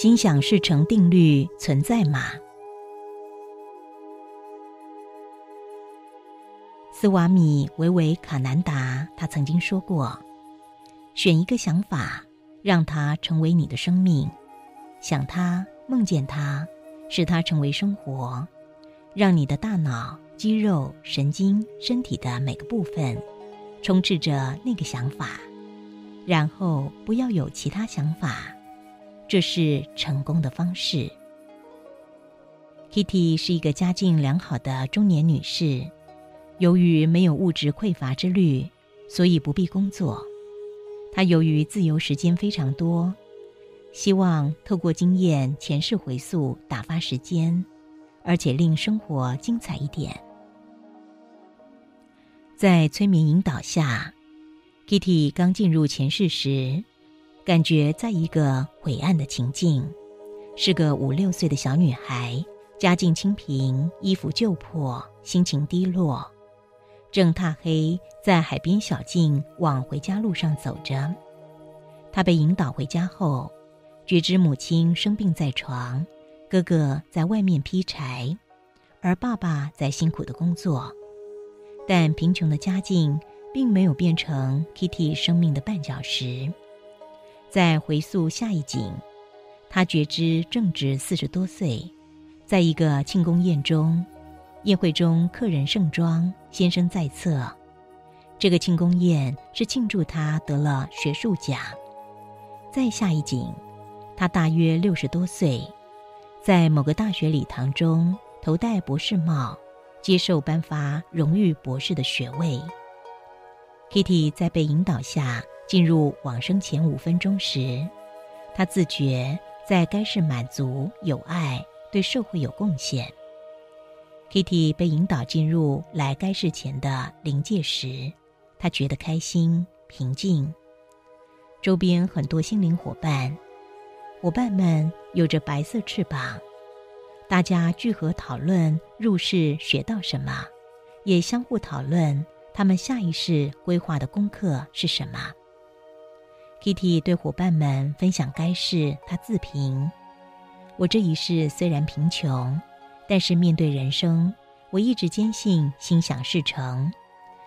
心想事成定律存在吗？斯瓦米维维卡南达他曾经说过：“选一个想法，让它成为你的生命，想它，梦见它，使它成为生活，让你的大脑、肌肉、神经、身体的每个部分充斥着那个想法，然后不要有其他想法。”这是成功的方式。Kitty 是一个家境良好的中年女士，由于没有物质匮乏之虑，所以不必工作。她由于自由时间非常多，希望透过经验前世回溯打发时间，而且令生活精彩一点。在催眠引导下，Kitty 刚进入前世时。感觉在一个晦暗的情境，是个五六岁的小女孩，家境清贫，衣服旧破，心情低落，正踏黑在海边小径往回家路上走着。她被引导回家后，觉知母亲生病在床，哥哥在外面劈柴，而爸爸在辛苦的工作，但贫穷的家境并没有变成 Kitty 生命的绊脚石。在回溯下一景，他觉知正值四十多岁，在一个庆功宴中，宴会中客人盛装，先生在侧。这个庆功宴是庆祝他得了学术奖。再下一景，他大约六十多岁，在某个大学礼堂中头戴博士帽，接受颁发荣誉博士的学位。Kitty 在被引导下。进入往生前五分钟时，他自觉在该世满足、有爱，对社会有贡献。Kitty 被引导进入来该世前的灵界时，他觉得开心、平静。周边很多心灵伙伴，伙伴们有着白色翅膀，大家聚合讨论入世学到什么，也相互讨论他们下一世规划的功课是什么。Kitty 对伙伴们分享该事，他自评：“我这一世虽然贫穷，但是面对人生，我一直坚信心想事成。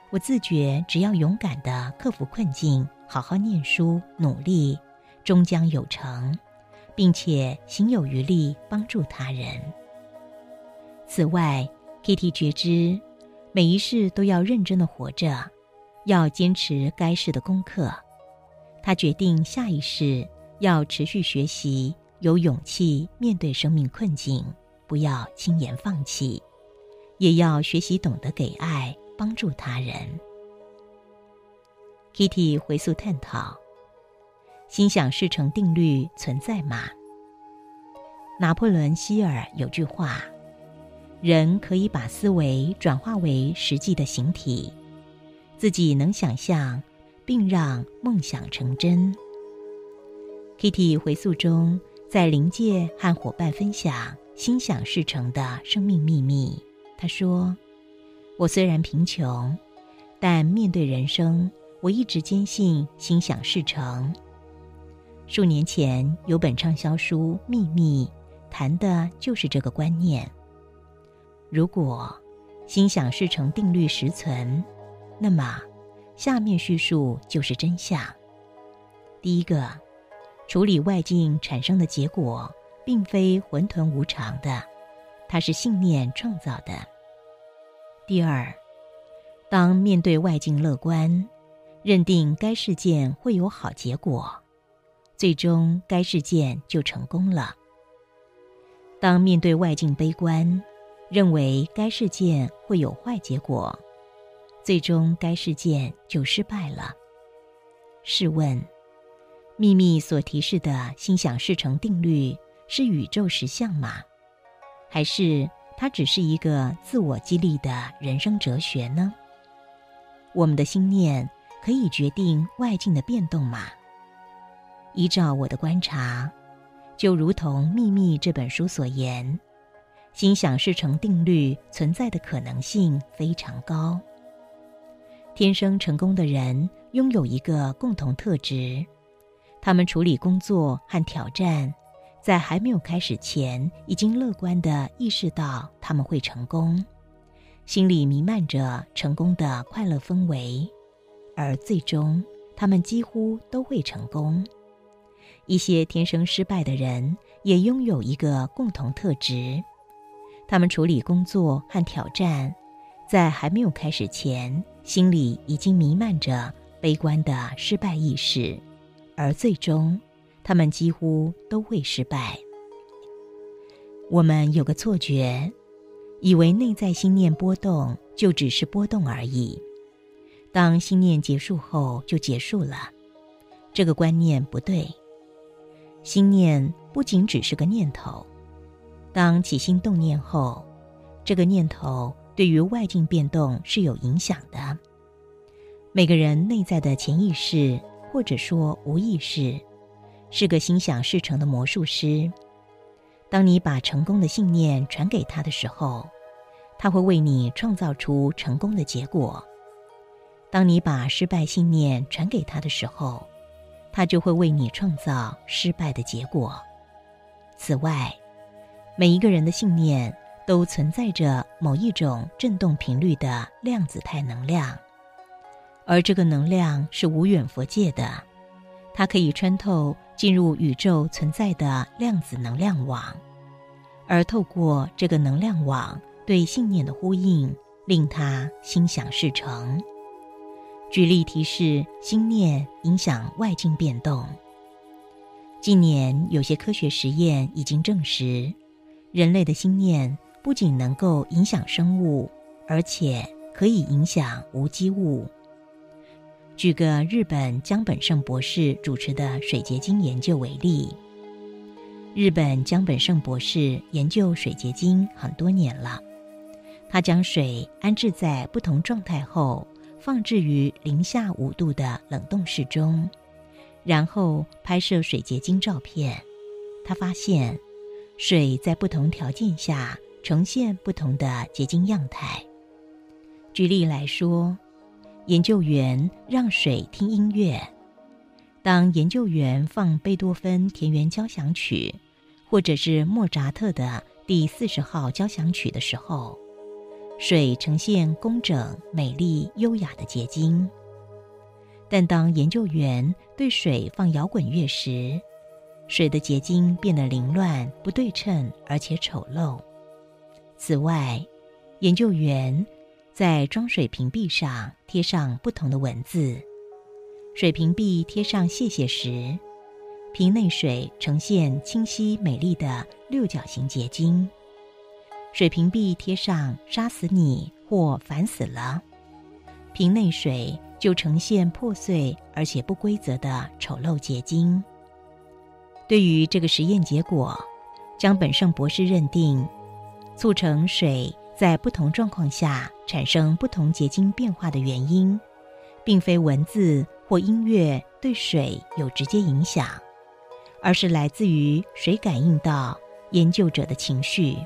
我自觉只要勇敢的克服困境，好好念书努力，终将有成，并且行有余力帮助他人。此外，Kitty 觉知每一世都要认真的活着，要坚持该世的功课。”他决定下一世要持续学习，有勇气面对生命困境，不要轻言放弃，也要学习懂得给爱，帮助他人。Kitty 回溯探讨：心想事成定律存在吗？拿破仑希尔有句话：人可以把思维转化为实际的形体，自己能想象。并让梦想成真。Kitty 回溯中，在灵界和伙伴分享心想事成的生命秘密。他说：“我虽然贫穷，但面对人生，我一直坚信心想事成。数年前有本畅销书《秘密》，谈的就是这个观念。如果心想事成定律实存，那么……”下面叙述就是真相。第一个，处理外境产生的结果，并非混沌无常的，它是信念创造的。第二，当面对外境乐观，认定该事件会有好结果，最终该事件就成功了；当面对外境悲观，认为该事件会有坏结果。最终，该事件就失败了。试问，秘密所提示的心想事成定律是宇宙实相吗？还是它只是一个自我激励的人生哲学呢？我们的心念可以决定外境的变动吗？依照我的观察，就如同《秘密》这本书所言，心想事成定律存在的可能性非常高。天生成功的人拥有一个共同特质：他们处理工作和挑战，在还没有开始前，已经乐观地意识到他们会成功，心里弥漫着成功的快乐氛围，而最终他们几乎都会成功。一些天生失败的人也拥有一个共同特质：他们处理工作和挑战，在还没有开始前，心里已经弥漫着悲观的失败意识，而最终，他们几乎都会失败。我们有个错觉，以为内在心念波动就只是波动而已，当心念结束后就结束了。这个观念不对。心念不仅只是个念头，当起心动念后，这个念头对于外境变动是有影响的。每个人内在的潜意识，或者说无意识，是个心想事成的魔术师。当你把成功的信念传给他的时候，他会为你创造出成功的结果；当你把失败信念传给他的时候，他就会为你创造失败的结果。此外，每一个人的信念都存在着某一种振动频率的量子态能量，而这个能量是无远佛界的，它可以穿透进入宇宙存在的量子能量网，而透过这个能量网对信念的呼应，令它心想事成。举例提示：心念影响外境变动。近年有些科学实验已经证实，人类的心念不仅能够影响生物，而且可以影响无机物。举个日本江本胜博士主持的水结晶研究为例，日本江本胜博士研究水结晶很多年了，他将水安置在不同状态后。放置于零下五度的冷冻室中，然后拍摄水结晶照片。他发现，水在不同条件下呈现不同的结晶样态。举例来说，研究员让水听音乐。当研究员放贝多芬田园交响曲，或者是莫扎特的第四十号交响曲的时候。水呈现工整、美丽、优雅的结晶，但当研究员对水放摇滚乐时，水的结晶变得凌乱、不对称，而且丑陋。此外，研究员在装水瓶壁上贴上不同的文字。水瓶壁贴上“谢谢”时，瓶内水呈现清晰美丽的六角形结晶。水瓶壁贴上“杀死你”或“烦死了”，瓶内水就呈现破碎而且不规则的丑陋结晶。对于这个实验结果，江本胜博士认定，促成水在不同状况下产生不同结晶变化的原因，并非文字或音乐对水有直接影响，而是来自于水感应到研究者的情绪。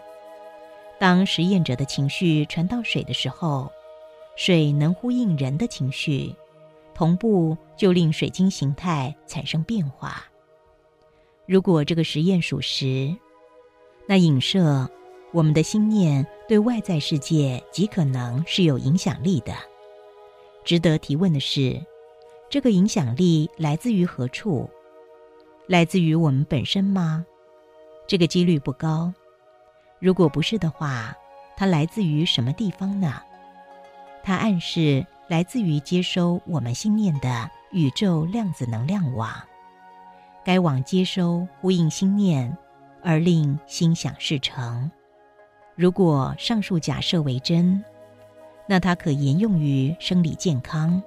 当实验者的情绪传到水的时候，水能呼应人的情绪，同步就令水晶形态产生变化。如果这个实验属实，那影射我们的心念对外在世界极可能是有影响力的。值得提问的是，这个影响力来自于何处？来自于我们本身吗？这个几率不高。如果不是的话，它来自于什么地方呢？它暗示来自于接收我们心念的宇宙量子能量网。该网接收呼应心念，而令心想事成。如果上述假设为真，那它可沿用于生理健康。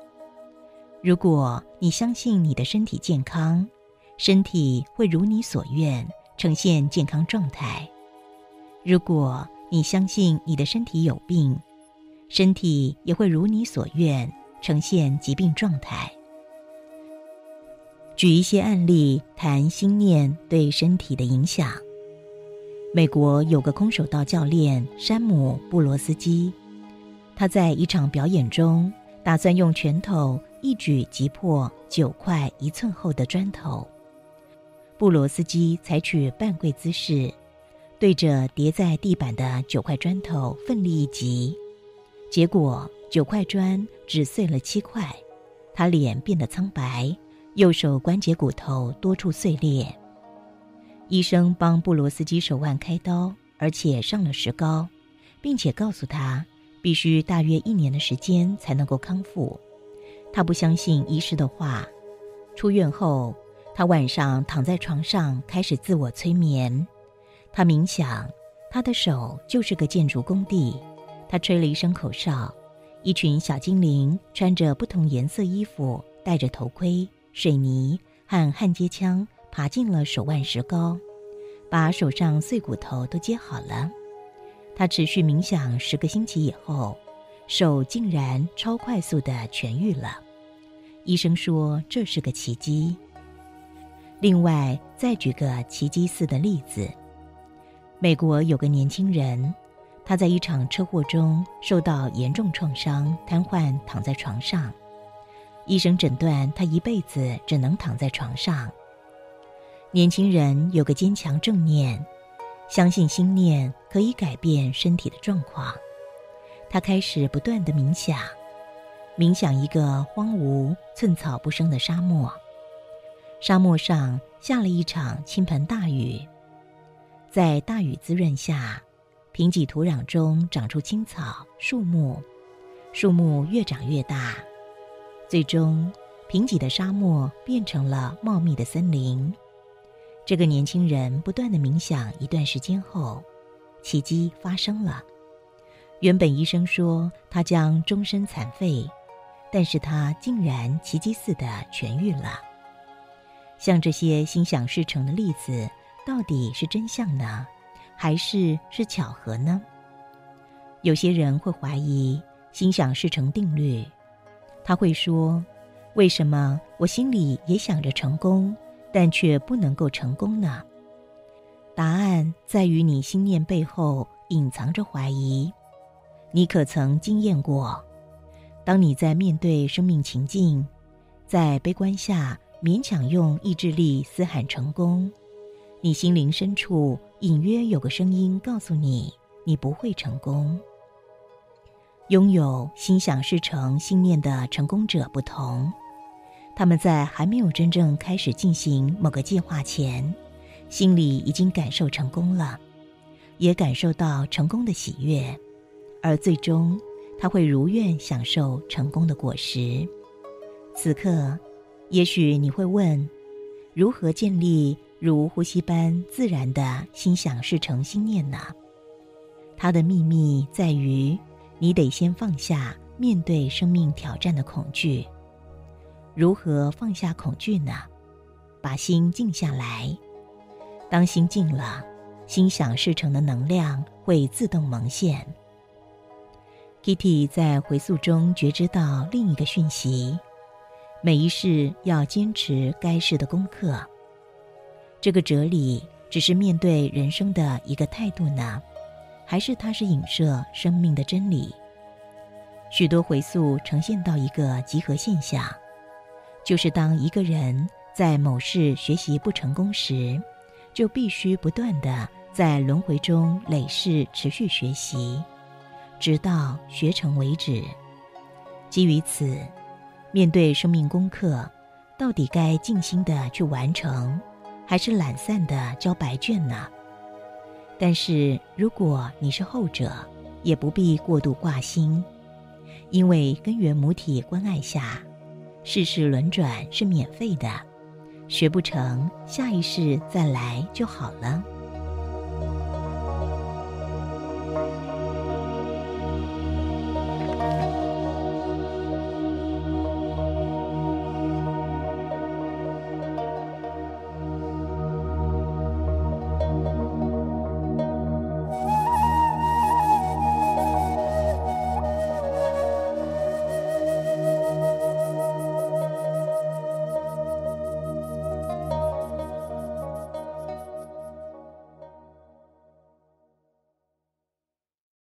如果你相信你的身体健康，身体会如你所愿呈现健康状态。如果你相信你的身体有病，身体也会如你所愿呈现疾病状态。举一些案例谈心念对身体的影响。美国有个空手道教练山姆·布罗斯基，他在一场表演中打算用拳头一举击破九块一寸厚的砖头。布罗斯基采取半跪姿势，对着叠在地板的九块砖头奋力一击，结果九块砖只碎了七块，他脸变得苍白，右手关节骨头多处碎裂。医生帮布罗斯基手腕开刀，而且上了石膏，并且告诉他。必须大约一年的时间才能够康复。他不相信医师的话。出院后，他晚上躺在床上开始自我催眠。他冥想，他的手就是个建筑工地。他吹了一声口哨，一群小精灵穿着不同颜色衣服，戴着头盔、水泥和焊接枪，爬进了手腕石膏，把手上碎骨头都接好了。他持续冥想十个星期以后，手竟然超快速的痊愈了。医生说这是个奇迹。另外，再举个奇迹似的例子：美国有个年轻人，他在一场车祸中受到严重创伤，瘫痪躺在床上。医生诊断他一辈子只能躺在床上。年轻人有个坚强正念。相信心念可以改变身体的状况，他开始不断的冥想，冥想一个荒芜、寸草不生的沙漠。沙漠上下了一场倾盆大雨，在大雨滋润下，贫瘠土壤中长出青草、树木，树木越长越大，最终，贫瘠的沙漠变成了茂密的森林。这个年轻人不断的冥想一段时间后，奇迹发生了。原本医生说他将终身残废，但是他竟然奇迹似的痊愈了。像这些心想事成的例子，到底是真相呢，还是是巧合呢？有些人会怀疑心想事成定律，他会说：“为什么我心里也想着成功？”但却不能够成功呢？答案在于你心念背后隐藏着怀疑。你可曾经验过，当你在面对生命情境，在悲观下勉强用意志力嘶喊成功，你心灵深处隐约有个声音告诉你，你不会成功。拥有心想事成信念的成功者不同。他们在还没有真正开始进行某个计划前，心里已经感受成功了，也感受到成功的喜悦，而最终他会如愿享受成功的果实。此刻，也许你会问：如何建立如呼吸般自然的心想事成心念呢？它的秘密在于，你得先放下面对生命挑战的恐惧。如何放下恐惧呢？把心静下来。当心静了，心想事成的能量会自动萌现。Kitty 在回溯中觉知到另一个讯息：每一世要坚持该世的功课。这个哲理只是面对人生的一个态度呢，还是它是影射生命的真理？许多回溯呈现到一个集合现象。就是当一个人在某事学习不成功时，就必须不断的在轮回中累世持续学习，直到学成为止。基于此，面对生命功课，到底该静心的去完成，还是懒散的交白卷呢？但是如果你是后者，也不必过度挂心，因为根源母体关爱下。世事轮转是免费的，学不成，下一世再来就好了。